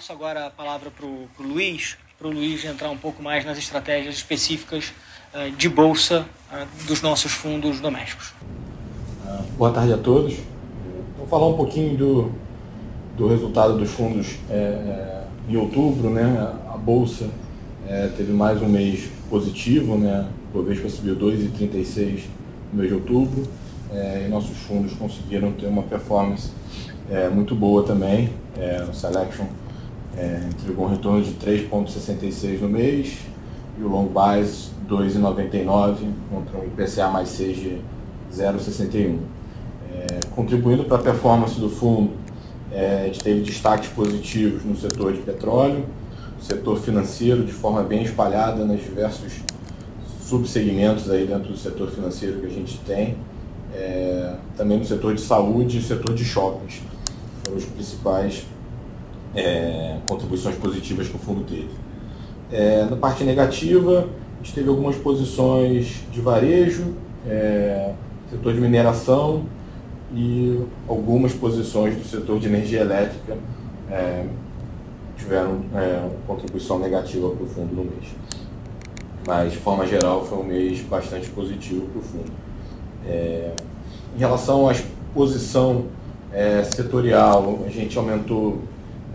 passo agora a palavra para o Luiz, para o Luiz entrar um pouco mais nas estratégias específicas uh, de bolsa uh, dos nossos fundos domésticos. Boa tarde a todos. Vou falar um pouquinho do, do resultado dos fundos é, em outubro. Né? A bolsa é, teve mais um mês positivo, né? o Bovespa subiu 2,36 no mês de outubro e nossos fundos conseguiram ter uma performance muito boa também. o Selection é, entregou um retorno de 3,66 no mês e o long bias 2,99 contra um IPCA mais 6 de 0,61. É, contribuindo para a performance do fundo, é, a gente teve destaques positivos no setor de petróleo, no setor financeiro de forma bem espalhada nos diversos subsegmentos aí dentro do setor financeiro que a gente tem, é, também no setor de saúde e setor de shoppings, foram os principais é, contribuições positivas que o fundo teve. É, na parte negativa, a gente teve algumas posições de varejo, é, setor de mineração e algumas posições do setor de energia elétrica é, tiveram é, contribuição negativa para o fundo no mês. Mas, de forma geral, foi um mês bastante positivo para o fundo. É, em relação à exposição é, setorial, a gente aumentou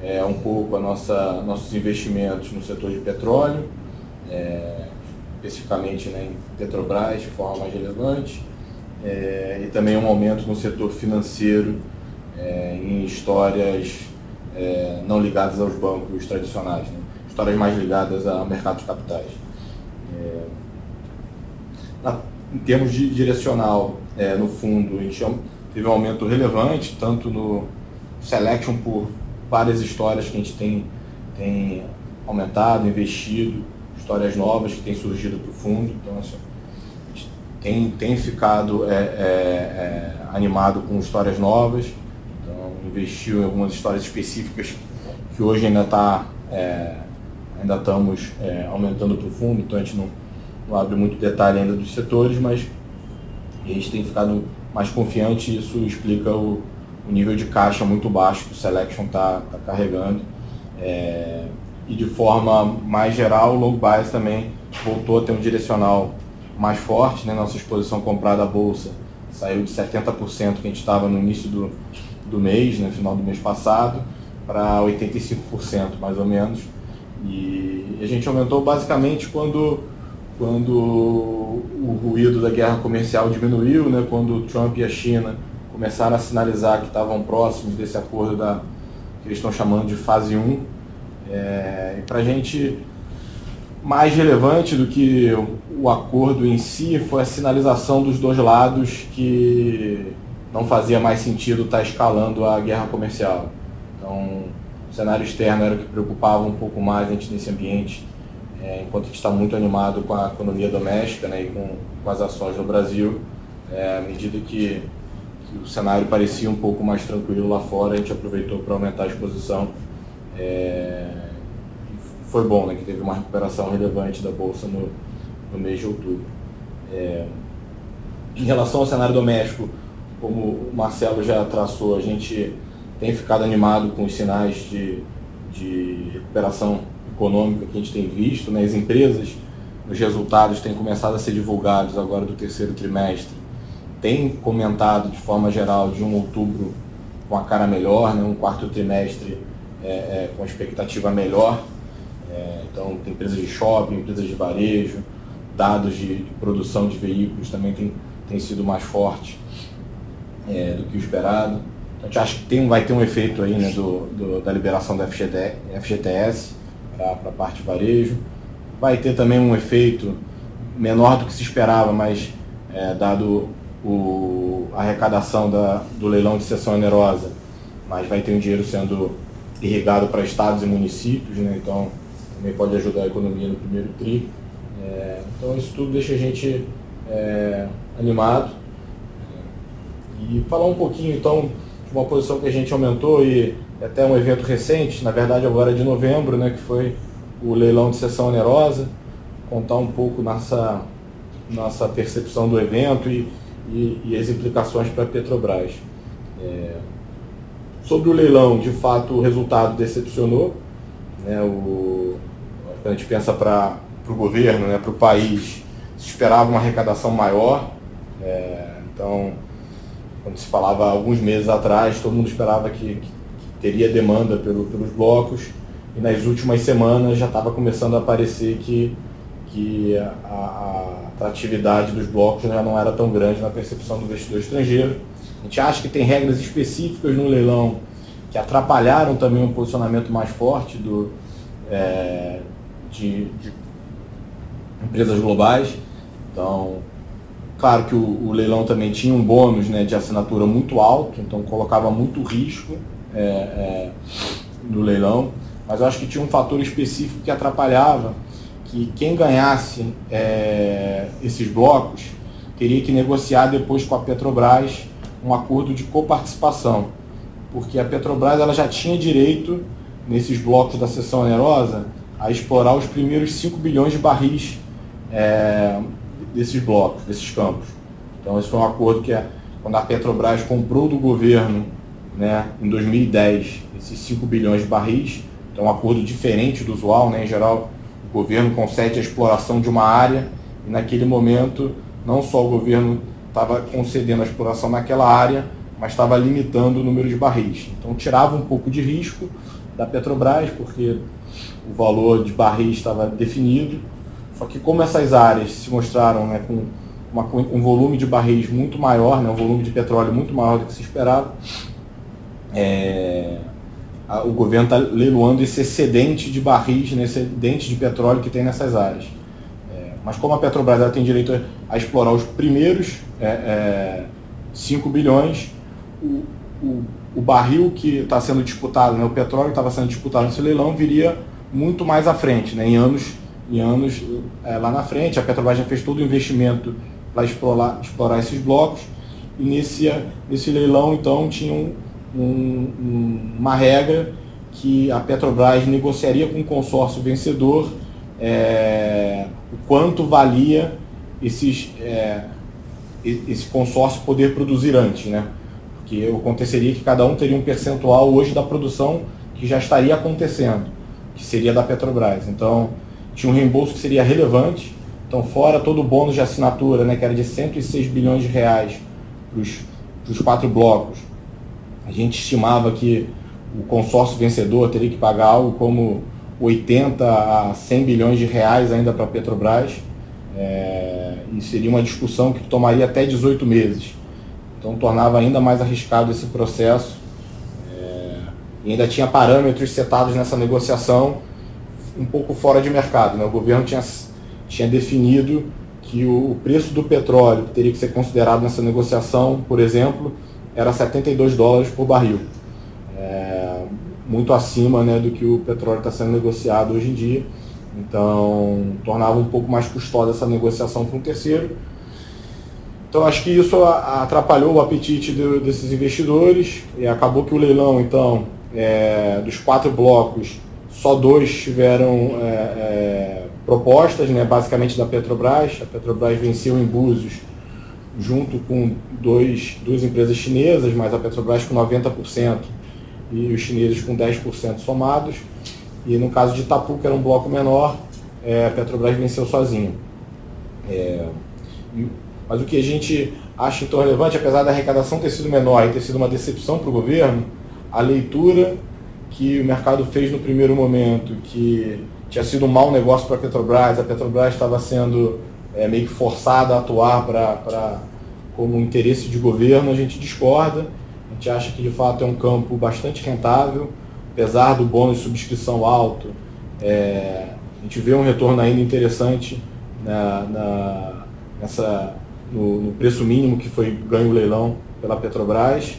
é, um pouco a nossa, nossos investimentos no setor de petróleo, é, especificamente né, em Petrobras de forma mais relevante, é, e também um aumento no setor financeiro é, em histórias é, não ligadas aos bancos tradicionais, né, histórias mais ligadas ao mercado de capitais. É, na, em termos de direcional, no fundo, a gente teve um aumento relevante, tanto no selection por várias histórias que a gente tem, tem aumentado, investido, histórias novas que têm surgido para o fundo. Então, assim, tem, tem ficado é, é, é, animado com histórias novas. Então, investiu em algumas histórias específicas que hoje ainda está é, ainda estamos é, aumentando para o fundo, então a gente não, não abre muito detalhe ainda dos setores, mas a gente tem ficado mais confiante e isso explica o, o nível de caixa muito baixo que o Selection está tá carregando. É, e de forma mais geral, o long bias também voltou a ter um direcional mais forte, né? nossa exposição comprada à bolsa saiu de 70% que a gente estava no início do, do mês, no né? final do mês passado, para 85% mais ou menos. E a gente aumentou basicamente quando, quando o ruído da guerra comercial diminuiu, né? quando o Trump e a China começaram a sinalizar que estavam próximos desse acordo da, que eles estão chamando de fase 1. É, e para a gente, mais relevante do que o acordo em si foi a sinalização dos dois lados que não fazia mais sentido estar tá escalando a guerra comercial. Então, o cenário externo era o que preocupava um pouco mais a gente nesse ambiente, é, enquanto a gente está muito animado com a economia doméstica né, e com, com as ações no Brasil, é, à medida que o cenário parecia um pouco mais tranquilo lá fora, a gente aproveitou para aumentar a exposição. É, foi bom, né, que teve uma recuperação relevante da Bolsa no, no mês de outubro. É, em relação ao cenário doméstico, como o Marcelo já traçou, a gente tem ficado animado com os sinais de, de recuperação econômica que a gente tem visto. Né? As empresas, os resultados têm começado a ser divulgados agora do terceiro trimestre tem comentado de forma geral de um outubro com a cara melhor, né, um quarto trimestre é, é, com expectativa melhor. É, então, tem empresas de shopping, empresas de varejo, dados de, de produção de veículos também tem, tem sido mais forte é, do que o esperado. Então, a gente acha que tem, vai ter um efeito aí né, do, do da liberação da FGD, FGTS para a parte varejo. Vai ter também um efeito menor do que se esperava, mas é, dado o, a arrecadação da, do leilão de sessão onerosa, mas vai ter um dinheiro sendo irrigado para estados e municípios, né? então também pode ajudar a economia no primeiro TRI. É, então isso tudo deixa a gente é, animado. E falar um pouquinho então de uma posição que a gente aumentou e até um evento recente, na verdade agora de novembro, né, que foi o leilão de sessão onerosa, contar um pouco nossa, nossa percepção do evento e, e, e as implicações para a Petrobras. É, sobre o leilão, de fato, o resultado decepcionou. Né? O, a gente pensa para o governo, né? para o país, se esperava uma arrecadação maior. É, então, quando se falava alguns meses atrás, todo mundo esperava que, que teria demanda pelo, pelos blocos. E nas últimas semanas já estava começando a aparecer que, que a, a atratividade dos blocos já não era tão grande na percepção do investidor estrangeiro. A gente acha que tem regras específicas no leilão que atrapalharam também um posicionamento mais forte do, é, de, de, empresas globais. Então, claro que o, o, leilão também tinha um bônus né, de assinatura muito alto, então colocava muito risco é, é, no leilão, mas eu acho que tinha um fator específico que atrapalhava, que quem ganhasse é, esses blocos teria que negociar depois com a Petrobras um acordo de coparticipação porque a Petrobras ela já tinha direito, nesses blocos da seção onerosa, a explorar os primeiros 5 bilhões de barris é, desses blocos, desses campos. Então esse foi um acordo que, quando a Petrobras comprou do governo, né, em 2010, esses 5 bilhões de barris, então um acordo diferente do usual, né, em geral o governo concede a exploração de uma área e naquele momento não só o governo estava concedendo a exploração naquela área, mas estava limitando o número de barris. Então tirava um pouco de risco da Petrobras, porque o valor de barris estava definido. Só que como essas áreas se mostraram né, com uma, um volume de barris muito maior, né, um volume de petróleo muito maior do que se esperava, é, o governo está leiloando esse excedente de barris, né, excedente de petróleo que tem nessas áreas. É, mas como a Petrobras tem direito a, explorar os primeiros é, 5 é, bilhões, o, o, o barril que está sendo disputado, né, o petróleo que estava sendo disputado nesse leilão, viria muito mais à frente, né, em anos, em anos é, lá na frente. A Petrobras já fez todo o investimento para explorar, explorar esses blocos. E nesse, nesse leilão, então, tinha um, um, uma regra que a Petrobras negociaria com o consórcio vencedor é, o quanto valia esses, é, esse consórcio poder produzir antes. Né? que aconteceria que cada um teria um percentual hoje da produção que já estaria acontecendo, que seria da Petrobras. Então, tinha um reembolso que seria relevante. Então, fora todo o bônus de assinatura, né, que era de 106 bilhões de reais para os quatro blocos, a gente estimava que o consórcio vencedor teria que pagar algo como 80 a 100 bilhões de reais ainda para a Petrobras. É, e seria uma discussão que tomaria até 18 meses. Então tornava ainda mais arriscado esse processo. É, e ainda tinha parâmetros setados nessa negociação um pouco fora de mercado. Né? O governo tinha, tinha definido que o, preço do petróleo que teria que ser considerado nessa negociação, por exemplo, era 72 dólares por barril. É, muito acima né, do que o petróleo está sendo negociado hoje em dia. Então, tornava um pouco mais custosa essa negociação para um terceiro. Então acho que isso atrapalhou o apetite de, desses investidores e acabou que o leilão, então, é, dos quatro blocos, só dois tiveram é, é, propostas, né, basicamente da Petrobras. A Petrobras venceu em Búzios junto com dois, duas empresas chinesas, mas a Petrobras com 90% e os chineses com 10% somados. E no caso de Itapu, que era um bloco menor, é, a Petrobras venceu sozinha. É, mas o que a gente acha então relevante, apesar da arrecadação ter sido menor e ter sido uma decepção para o governo, a leitura que o mercado fez no primeiro momento, que tinha sido um mau negócio para a Petrobras, a Petrobras estava sendo é, meio que forçada a atuar para como interesse de governo, a gente discorda. A gente acha que de fato é um campo bastante rentável, apesar do bônus de subscrição alto, é, a gente vê um retorno ainda interessante na, na, nessa no, no preço mínimo que foi ganho o leilão pela Petrobras.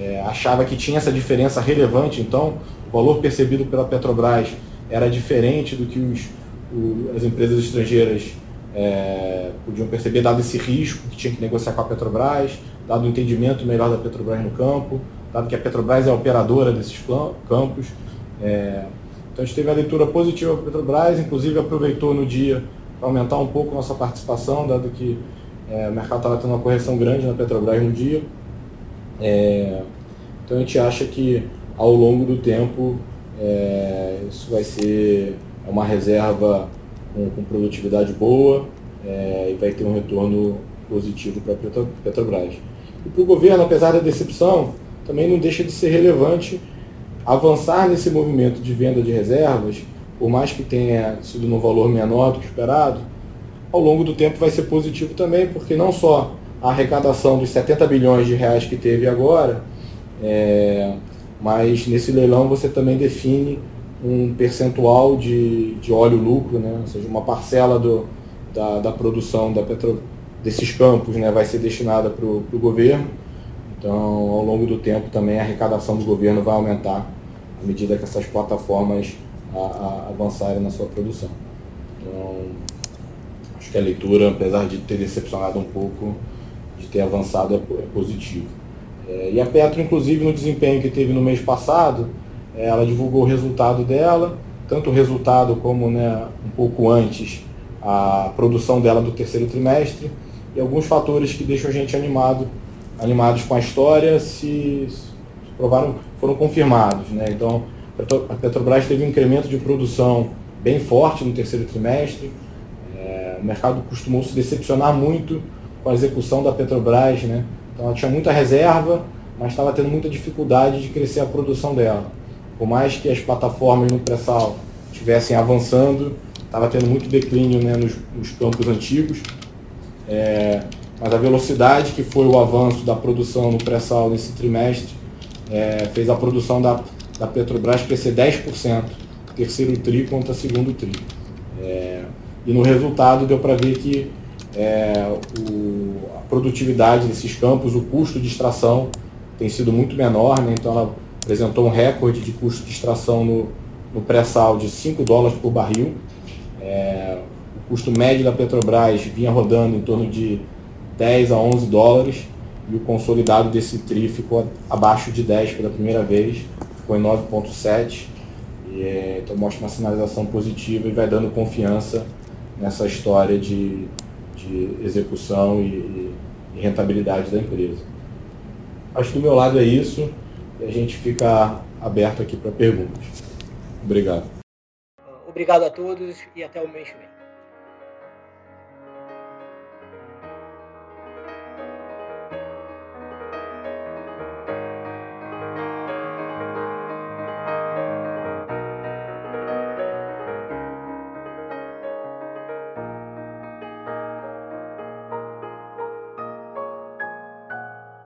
É, achava que tinha essa diferença relevante, então o valor percebido pela Petrobras era diferente do que os, o, as empresas estrangeiras é, podiam perceber, dado esse risco que tinha que negociar com a Petrobras, dado o entendimento melhor da Petrobras no campo, dado que a Petrobras é a operadora desses campos. É, então a gente teve a leitura positiva para a Petrobras, inclusive aproveitou no dia para aumentar um pouco nossa participação, dado que é, o mercado estava tendo uma correção grande na Petrobras no dia. É, então a gente acha que ao longo do tempo É, isso vai ser uma reserva com, com produtividade boa é, e vai ter um retorno positivo para a Petrobras. E para o governo, apesar da decepção, também não deixa de ser relevante avançar nesse movimento de venda de reservas, por mais que tenha sido num valor menor do que esperado, ao longo do tempo vai ser positivo também, porque não só a arrecadação dos 70 bilhões de reais que teve agora, é, mas nesse leilão você também define um percentual de, de óleo lucro, né? ou seja, uma parcela do, da, da produção da petro, desses campos né? vai ser destinada para o governo. Então, ao longo do tempo também a arrecadação do governo vai aumentar à medida que essas plataformas a, a avançarem na sua produção. Então, acho que a leitura, apesar de ter decepcionado um pouco, de ter avançado, é, é positivo. É, e a Petro, inclusive, no desempenho que teve no mês passado, ela divulgou o resultado dela, tanto o resultado como né, um pouco antes a produção dela do terceiro trimestre e alguns fatores que deixam a gente animado, animados com a história se, se provaram, foram confirmados. Né? Então, a Petrobras teve um incremento de produção bem forte no terceiro trimestre. É, o mercado costumou se decepcionar muito com a execução da Petrobras, né? Então ela tinha muita reserva, mas estava tendo muita dificuldade de crescer a produção dela. Por mais que as plataformas no pré-sal estivessem avançando, estava tendo muito declínio né, nos, nos campos antigos. É, mas a velocidade que foi o avanço da produção no pré-sal nesse trimestre é, fez a produção da, da Petrobras crescer 10%, terceiro tri contra segundo tri. É, e no resultado deu para ver que é, o, a produtividade desses campos, o custo de extração tem sido muito menor, né? então ela apresentou um recorde de custo de extração no, no pré-sal de 5 dólares por barril. É, o custo médio da Petrobras vinha rodando em torno de 10 a 11 dólares e o consolidado desse TRI ficou abaixo de 10 pela primeira vez, ficou em 9,7. É, então mostra uma sinalização positiva e vai dando confiança nessa história de de execução e, e rentabilidade da empresa. Acho que do meu lado é isso e a gente fica aberto aqui para perguntas. Obrigado. Obrigado a todos e até o mês que vem.